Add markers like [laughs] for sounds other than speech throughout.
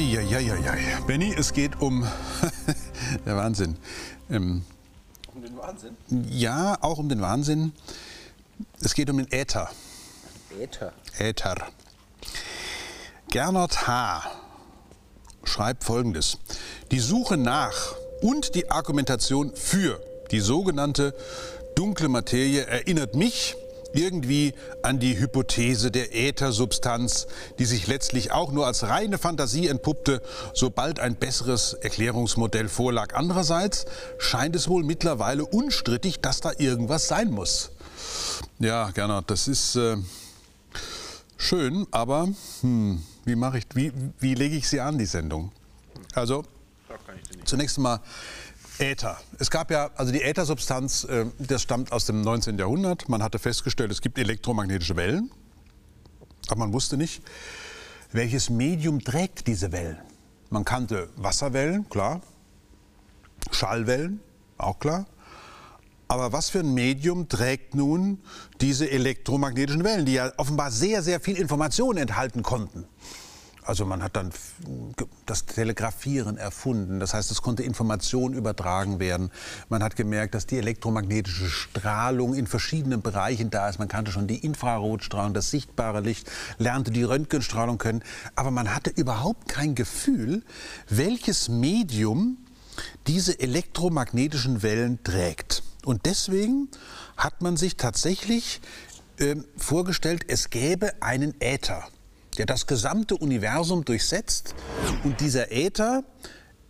Eieieiei. Benny, es geht um [laughs] der Wahnsinn. Ähm, Um den Wahnsinn. ja, auch um den Wahnsinn. Es geht um den Äther. Äther. Äther. Gernot H. schreibt folgendes. Die Suche nach und die Argumentation für die sogenannte dunkle Materie erinnert mich irgendwie an die Hypothese der Äthersubstanz, die sich letztlich auch nur als reine Fantasie entpuppte, sobald ein besseres Erklärungsmodell vorlag. Andererseits scheint es wohl mittlerweile unstrittig, dass da irgendwas sein muss. Ja, Gernot, das ist äh, schön, aber hm, wie mache ich, wie, wie lege ich sie an, die Sendung? Also, zunächst mal Äther. Es gab ja, also die Äthersubstanz, äh, das stammt aus dem 19. Jahrhundert. Man hatte festgestellt, es gibt elektromagnetische Wellen, aber man wusste nicht, welches Medium trägt diese Wellen. Man kannte Wasserwellen, klar, Schallwellen, auch klar. Aber was für ein Medium trägt nun diese elektromagnetischen Wellen, die ja offenbar sehr, sehr viel Information enthalten konnten? Also man hat dann das Telegrafieren erfunden. Das heißt, es konnte Information übertragen werden. Man hat gemerkt, dass die elektromagnetische Strahlung in verschiedenen Bereichen da ist. Man kannte schon die Infrarotstrahlung, das sichtbare Licht, lernte die Röntgenstrahlung kennen. Aber man hatte überhaupt kein Gefühl, welches Medium diese elektromagnetischen Wellen trägt. Und deswegen hat man sich tatsächlich äh, vorgestellt, es gäbe einen Äther der das gesamte Universum durchsetzt. Und dieser Äther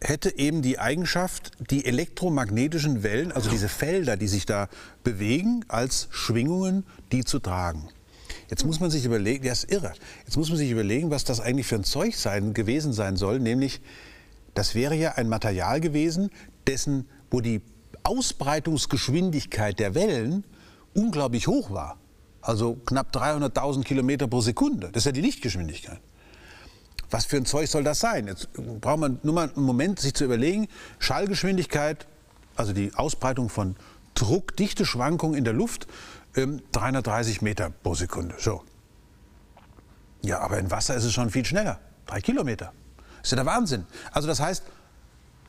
hätte eben die Eigenschaft, die elektromagnetischen Wellen, also diese Felder, die sich da bewegen, als Schwingungen, die zu tragen. Jetzt muss man sich überlegen, das ist irre, jetzt muss man sich überlegen, was das eigentlich für ein Zeug sein, gewesen sein soll, nämlich das wäre ja ein Material gewesen, dessen, wo die Ausbreitungsgeschwindigkeit der Wellen unglaublich hoch war. Also knapp 300.000 Kilometer pro Sekunde. Das ist ja die Lichtgeschwindigkeit. Was für ein Zeug soll das sein? Jetzt braucht man nur mal einen Moment, sich zu überlegen. Schallgeschwindigkeit, also die Ausbreitung von Druck, Dichteschwankungen in der Luft, ähm, 330 Meter pro Sekunde. So. Ja, aber in Wasser ist es schon viel schneller. Drei Kilometer. Ist ja der Wahnsinn. Also das heißt,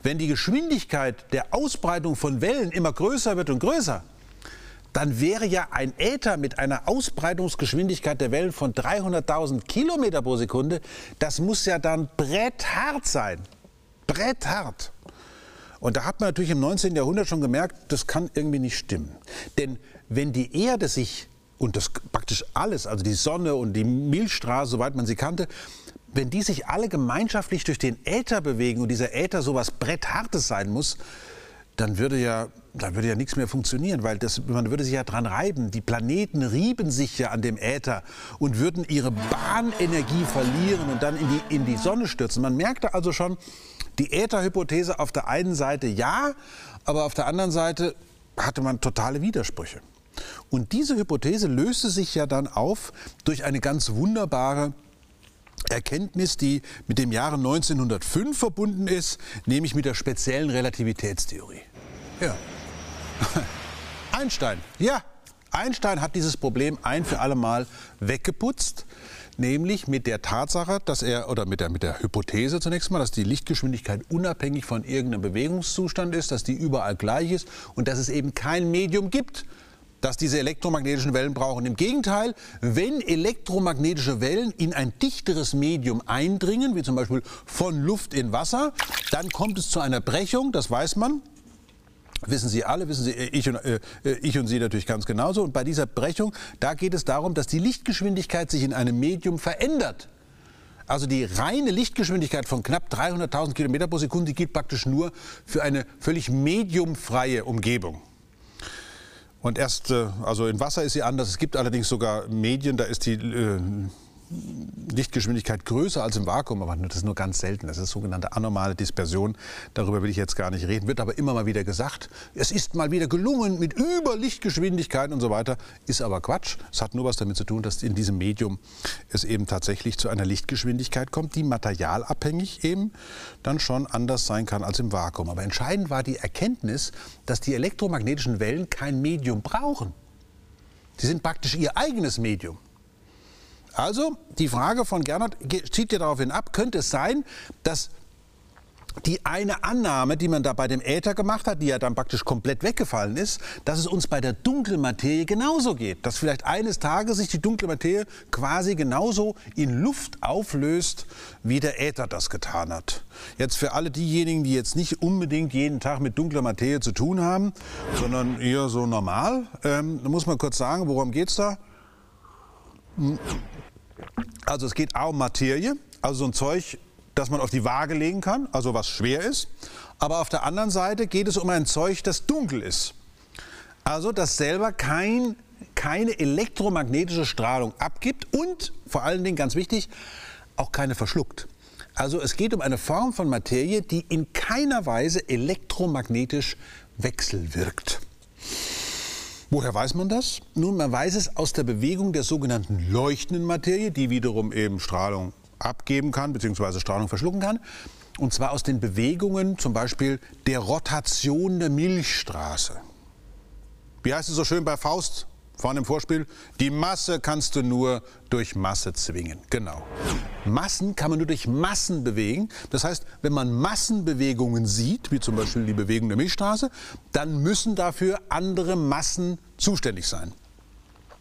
wenn die Geschwindigkeit der Ausbreitung von Wellen immer größer wird und größer, dann wäre ja ein Äther mit einer Ausbreitungsgeschwindigkeit der Wellen von 300.000 Kilometer pro Sekunde, das muss ja dann bretthart sein. Bretthart. Und da hat man natürlich im 19. Jahrhundert schon gemerkt, das kann irgendwie nicht stimmen. Denn wenn die Erde sich, und das praktisch alles, also die Sonne und die Milchstraße, soweit man sie kannte, wenn die sich alle gemeinschaftlich durch den Äther bewegen und dieser Äther sowas Bretthartes sein muss, dann würde ja, dann würde ja nichts mehr funktionieren, weil das, man würde sich ja dran reiben. Die Planeten rieben sich ja an dem Äther und würden ihre Bahnenergie verlieren und dann in die, in die Sonne stürzen. Man merkte also schon, die Ätherhypothese auf der einen Seite ja, aber auf der anderen Seite hatte man totale Widersprüche. Und diese Hypothese löste sich ja dann auf durch eine ganz wunderbare Erkenntnis, die mit dem Jahre 1905 verbunden ist, nämlich mit der speziellen Relativitätstheorie. Ja. [laughs] Einstein, ja. Einstein hat dieses Problem ein für alle Mal weggeputzt, nämlich mit der Tatsache, dass er, oder mit der, mit der Hypothese zunächst mal, dass die Lichtgeschwindigkeit unabhängig von irgendeinem Bewegungszustand ist, dass die überall gleich ist und dass es eben kein Medium gibt, das diese elektromagnetischen Wellen brauchen. Im Gegenteil, wenn elektromagnetische Wellen in ein dichteres Medium eindringen, wie zum Beispiel von Luft in Wasser, dann kommt es zu einer Brechung, das weiß man. Wissen Sie alle, wissen Sie, ich und, äh, ich und Sie natürlich ganz genauso. Und bei dieser Brechung, da geht es darum, dass die Lichtgeschwindigkeit sich in einem Medium verändert. Also die reine Lichtgeschwindigkeit von knapp 300.000 Kilometer pro Sekunde die gilt praktisch nur für eine völlig mediumfreie Umgebung. Und erst, äh, also in Wasser ist sie anders. Es gibt allerdings sogar Medien, da ist die äh, Lichtgeschwindigkeit größer als im Vakuum, aber das ist nur ganz selten. Das ist sogenannte anormale Dispersion. Darüber will ich jetzt gar nicht reden. Wird aber immer mal wieder gesagt, es ist mal wieder gelungen mit Überlichtgeschwindigkeit und so weiter. Ist aber Quatsch. Es hat nur was damit zu tun, dass in diesem Medium es eben tatsächlich zu einer Lichtgeschwindigkeit kommt, die materialabhängig eben dann schon anders sein kann als im Vakuum. Aber entscheidend war die Erkenntnis, dass die elektromagnetischen Wellen kein Medium brauchen. Sie sind praktisch ihr eigenes Medium. Also die Frage von Gernot zieht ja daraufhin ab, könnte es sein, dass die eine Annahme, die man da bei dem Äther gemacht hat, die ja dann praktisch komplett weggefallen ist, dass es uns bei der dunklen Materie genauso geht. Dass vielleicht eines Tages sich die dunkle Materie quasi genauso in Luft auflöst, wie der Äther das getan hat. Jetzt für alle diejenigen, die jetzt nicht unbedingt jeden Tag mit dunkler Materie zu tun haben, sondern eher so normal, ähm, da muss man kurz sagen, worum geht es da? Hm. Also es geht auch um Materie, also so ein Zeug, das man auf die Waage legen kann, also was schwer ist. Aber auf der anderen Seite geht es um ein Zeug, das dunkel ist. Also das selber kein, keine elektromagnetische Strahlung abgibt und vor allen Dingen ganz wichtig, auch keine verschluckt. Also es geht um eine Form von Materie, die in keiner Weise elektromagnetisch wechselwirkt. Woher weiß man das? Nun, man weiß es aus der Bewegung der sogenannten leuchtenden Materie, die wiederum eben Strahlung abgeben kann, beziehungsweise Strahlung verschlucken kann. Und zwar aus den Bewegungen zum Beispiel der Rotation der Milchstraße. Wie heißt es so schön bei Faust vorne im Vorspiel? Die Masse kannst du nur durch Masse zwingen. Genau. Massen kann man nur durch Massen bewegen. Das heißt, wenn man Massenbewegungen sieht, wie zum Beispiel die Bewegung der Milchstraße, dann müssen dafür andere Massen zuständig sein.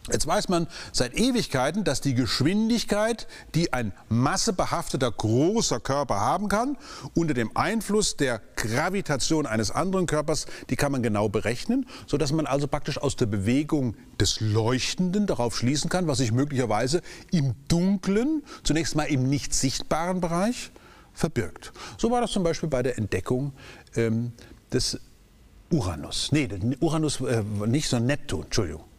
Jetzt weiß man seit Ewigkeiten, dass die Geschwindigkeit, die ein massebehafteter großer Körper haben kann, unter dem Einfluss der Gravitation eines anderen Körpers, die kann man genau berechnen, sodass man also praktisch aus der Bewegung des Leuchtenden darauf schließen kann, was sich möglicherweise im dunklen, zunächst mal im nicht sichtbaren Bereich verbirgt. So war das zum Beispiel bei der Entdeckung ähm, des Uranus. Nee, Uranus äh, nicht, sondern Neptun, Entschuldigung.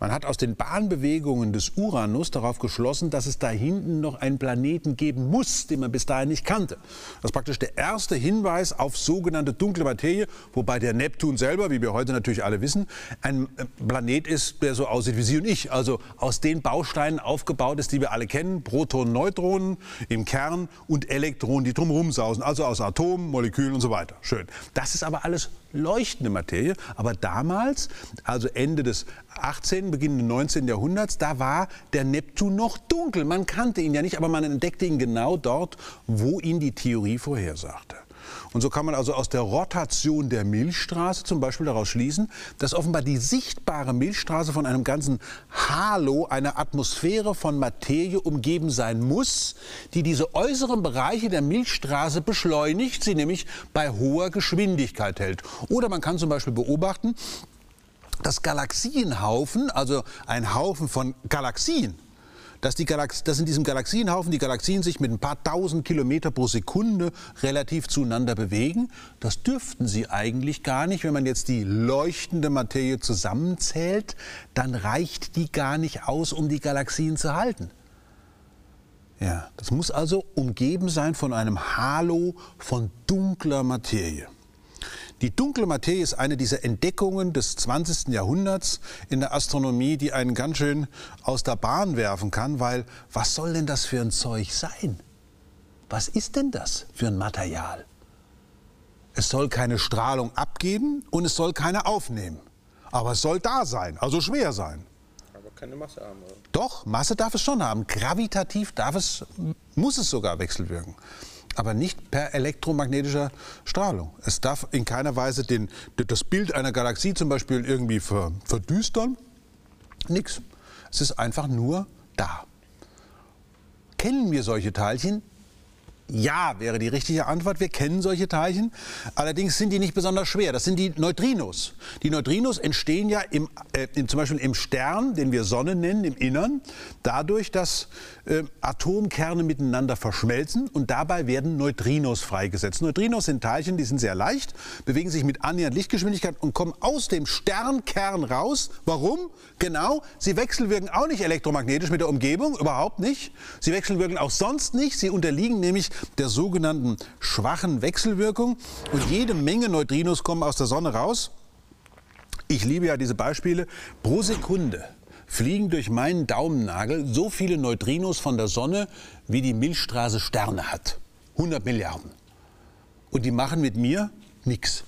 Man hat aus den Bahnbewegungen des Uranus darauf geschlossen, dass es da hinten noch einen Planeten geben muss, den man bis dahin nicht kannte. Das ist praktisch der erste Hinweis auf sogenannte dunkle Materie, wobei der Neptun selber, wie wir heute natürlich alle wissen, ein äh, Planet ist, der so aussieht wie Sie und ich. Also aus den Bausteinen aufgebaut ist, die wir alle kennen. Protonen, Neutronen im Kern und Elektronen, die drumherum sausen. Also aus Atomen, Molekülen und so weiter. Schön. Das ist aber alles leuchtende Materie. Aber damals, also Ende des 18., Beginn des 19. Jahrhunderts, da war der Neptun noch dunkel. Man kannte ihn ja nicht, aber man entdeckte ihn genau dort, wo ihn die Theorie vorhersagte. Und so kann man also aus der Rotation der Milchstraße zum Beispiel daraus schließen, dass offenbar die sichtbare Milchstraße von einem ganzen Halo, einer Atmosphäre von Materie umgeben sein muss, die diese äußeren Bereiche der Milchstraße beschleunigt, sie nämlich bei hoher Geschwindigkeit hält. Oder man kann zum Beispiel beobachten, dass Galaxienhaufen, also ein Haufen von Galaxien, dass, die Galax dass in diesem Galaxienhaufen die Galaxien sich mit ein paar tausend Kilometer pro Sekunde relativ zueinander bewegen. Das dürften sie eigentlich gar nicht. Wenn man jetzt die leuchtende Materie zusammenzählt, dann reicht die gar nicht aus, um die Galaxien zu halten. Ja, das muss also umgeben sein von einem Halo von dunkler Materie. Die dunkle Materie ist eine dieser Entdeckungen des 20. Jahrhunderts in der Astronomie, die einen ganz schön aus der Bahn werfen kann, weil was soll denn das für ein Zeug sein? Was ist denn das für ein Material? Es soll keine Strahlung abgeben und es soll keine aufnehmen. Aber es soll da sein, also schwer sein. Aber keine Masse haben, oder? Doch, Masse darf es schon haben. Gravitativ darf es, muss es sogar wechselwirken aber nicht per elektromagnetischer Strahlung. Es darf in keiner Weise den, das Bild einer Galaxie zum Beispiel irgendwie verdüstern. Nix. Es ist einfach nur da. Kennen wir solche Teilchen? Ja, wäre die richtige Antwort. Wir kennen solche Teilchen. Allerdings sind die nicht besonders schwer. Das sind die Neutrinos. Die Neutrinos entstehen ja im, äh, zum Beispiel im Stern, den wir Sonne nennen, im Innern, dadurch, dass äh, Atomkerne miteinander verschmelzen und dabei werden Neutrinos freigesetzt. Neutrinos sind Teilchen, die sind sehr leicht, bewegen sich mit annähernd Lichtgeschwindigkeit und kommen aus dem Sternkern raus. Warum? Genau, sie wechselwirken auch nicht elektromagnetisch mit der Umgebung, überhaupt nicht. Sie wechselwirken auch sonst nicht. Sie unterliegen nämlich der sogenannten schwachen Wechselwirkung. Und jede Menge Neutrinos kommen aus der Sonne raus. Ich liebe ja diese Beispiele. Pro Sekunde fliegen durch meinen Daumennagel so viele Neutrinos von der Sonne, wie die Milchstraße Sterne hat. 100 Milliarden. Und die machen mit mir nichts.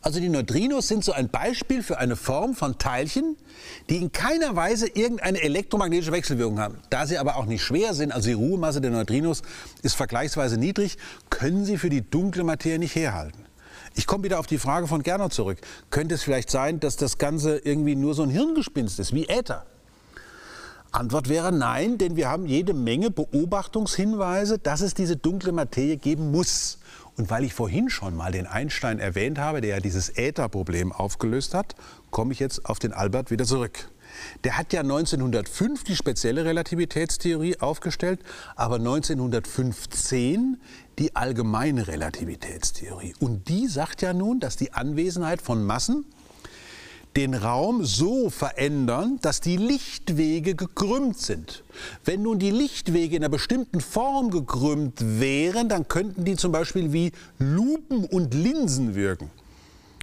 Also die Neutrinos sind so ein Beispiel für eine Form von Teilchen, die in keiner Weise irgendeine elektromagnetische Wechselwirkung haben. Da sie aber auch nicht schwer sind, also die Ruhemasse der Neutrinos ist vergleichsweise niedrig, können sie für die dunkle Materie nicht herhalten. Ich komme wieder auf die Frage von Gerner zurück. Könnte es vielleicht sein, dass das Ganze irgendwie nur so ein Hirngespinst ist, wie Äther? Antwort wäre nein, denn wir haben jede Menge Beobachtungshinweise, dass es diese dunkle Materie geben muss. Und weil ich vorhin schon mal den Einstein erwähnt habe, der ja dieses Ätherproblem aufgelöst hat, komme ich jetzt auf den Albert wieder zurück. Der hat ja 1905 die spezielle Relativitätstheorie aufgestellt, aber 1915 die allgemeine Relativitätstheorie. Und die sagt ja nun, dass die Anwesenheit von Massen den Raum so verändern, dass die Lichtwege gekrümmt sind. Wenn nun die Lichtwege in einer bestimmten Form gekrümmt wären, dann könnten die zum Beispiel wie Lupen und Linsen wirken.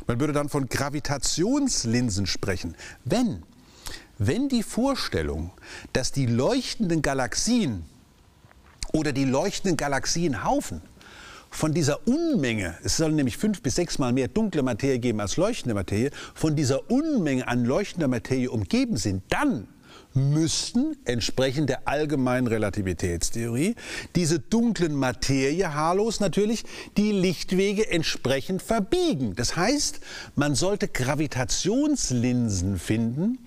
Man würde dann von Gravitationslinsen sprechen. Wenn, wenn die Vorstellung, dass die leuchtenden Galaxien oder die leuchtenden Galaxienhaufen von dieser Unmenge, es soll nämlich fünf bis sechs Mal mehr dunkle Materie geben als leuchtende Materie, von dieser Unmenge an leuchtender Materie umgeben sind, dann müssten entsprechend der allgemeinen Relativitätstheorie diese dunklen Materiehalos natürlich die Lichtwege entsprechend verbiegen. Das heißt, man sollte Gravitationslinsen finden,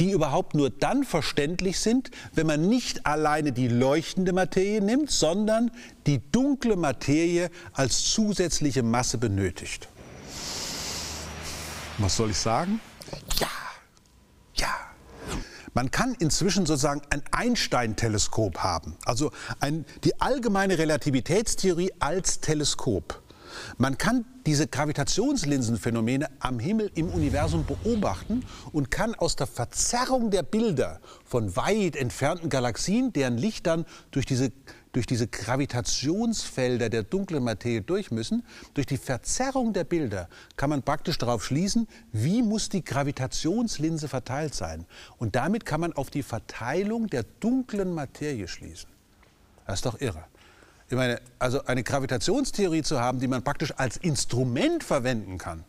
die überhaupt nur dann verständlich sind, wenn man nicht alleine die leuchtende Materie nimmt, sondern die dunkle Materie als zusätzliche Masse benötigt. Was soll ich sagen? Ja, ja. Man kann inzwischen sozusagen ein Einstein-Teleskop haben, also ein, die allgemeine Relativitätstheorie als Teleskop. Man kann diese Gravitationslinsenphänomene am Himmel im Universum beobachten und kann aus der Verzerrung der Bilder von weit entfernten Galaxien, deren Licht dann durch diese, durch diese Gravitationsfelder der dunklen Materie durch müssen, durch die Verzerrung der Bilder kann man praktisch darauf schließen, wie muss die Gravitationslinse verteilt sein. Und damit kann man auf die Verteilung der dunklen Materie schließen. Das ist doch irre. Ich meine, also eine Gravitationstheorie zu haben, die man praktisch als Instrument verwenden kann,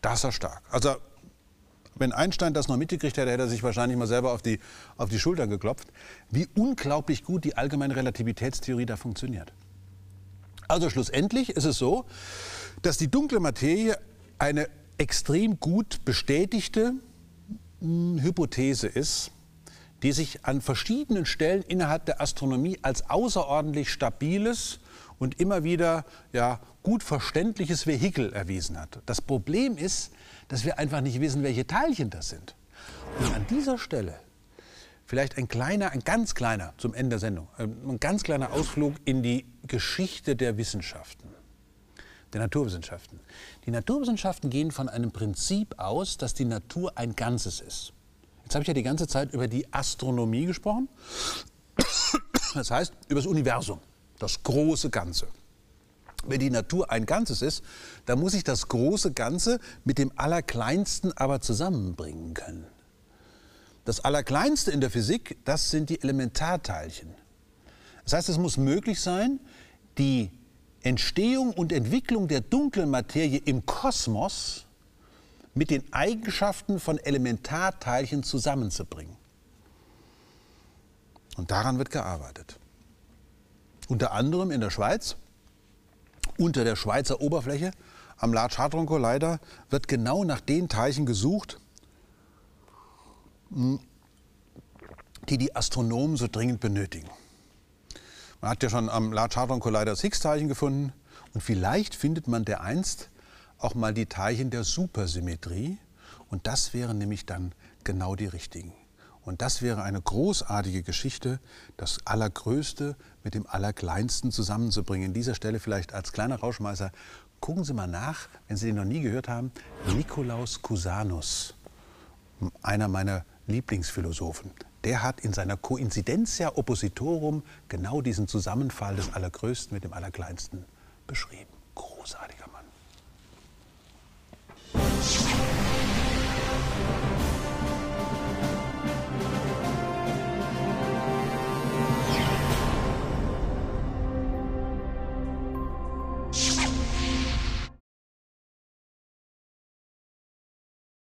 das ist ja stark. Also wenn Einstein das noch mitgekriegt hätte, hätte er sich wahrscheinlich mal selber auf die, auf die Schultern geklopft, wie unglaublich gut die allgemeine Relativitätstheorie da funktioniert. Also schlussendlich ist es so, dass die dunkle Materie eine extrem gut bestätigte hm, Hypothese ist, die sich an verschiedenen Stellen innerhalb der Astronomie als außerordentlich stabiles und immer wieder ja, gut verständliches Vehikel erwiesen hat. Das Problem ist, dass wir einfach nicht wissen, welche Teilchen das sind. Und an dieser Stelle vielleicht ein kleiner, ein ganz kleiner, zum Ende der Sendung, ähm, ein ganz kleiner Ausflug in die Geschichte der Wissenschaften, der Naturwissenschaften. Die Naturwissenschaften gehen von einem Prinzip aus, dass die Natur ein Ganzes ist. Jetzt habe ich ja die ganze Zeit über die Astronomie gesprochen. Das heißt, über das Universum, das große Ganze. Wenn die Natur ein Ganzes ist, dann muss ich das große Ganze mit dem Allerkleinsten aber zusammenbringen können. Das Allerkleinste in der Physik, das sind die Elementarteilchen. Das heißt, es muss möglich sein, die Entstehung und Entwicklung der dunklen Materie im Kosmos mit den Eigenschaften von Elementarteilchen zusammenzubringen. Und daran wird gearbeitet. Unter anderem in der Schweiz, unter der Schweizer Oberfläche, am Large Hadron Collider, wird genau nach den Teilchen gesucht, hm, die die Astronomen so dringend benötigen. Man hat ja schon am Large Hadron Collider das Higgs-Teilchen gefunden und vielleicht findet man dereinst auch mal die Teilchen der Supersymmetrie. Und das wären nämlich dann genau die richtigen. Und das wäre eine großartige Geschichte, das Allergrößte mit dem Allerkleinsten zusammenzubringen. An dieser Stelle vielleicht als kleiner Rauschmeißer, gucken Sie mal nach, wenn Sie den noch nie gehört haben, Nikolaus Cusanus, einer meiner Lieblingsphilosophen. Der hat in seiner Coincidentia Oppositorum genau diesen Zusammenfall des Allergrößten mit dem Allerkleinsten beschrieben. Großartiger Mann.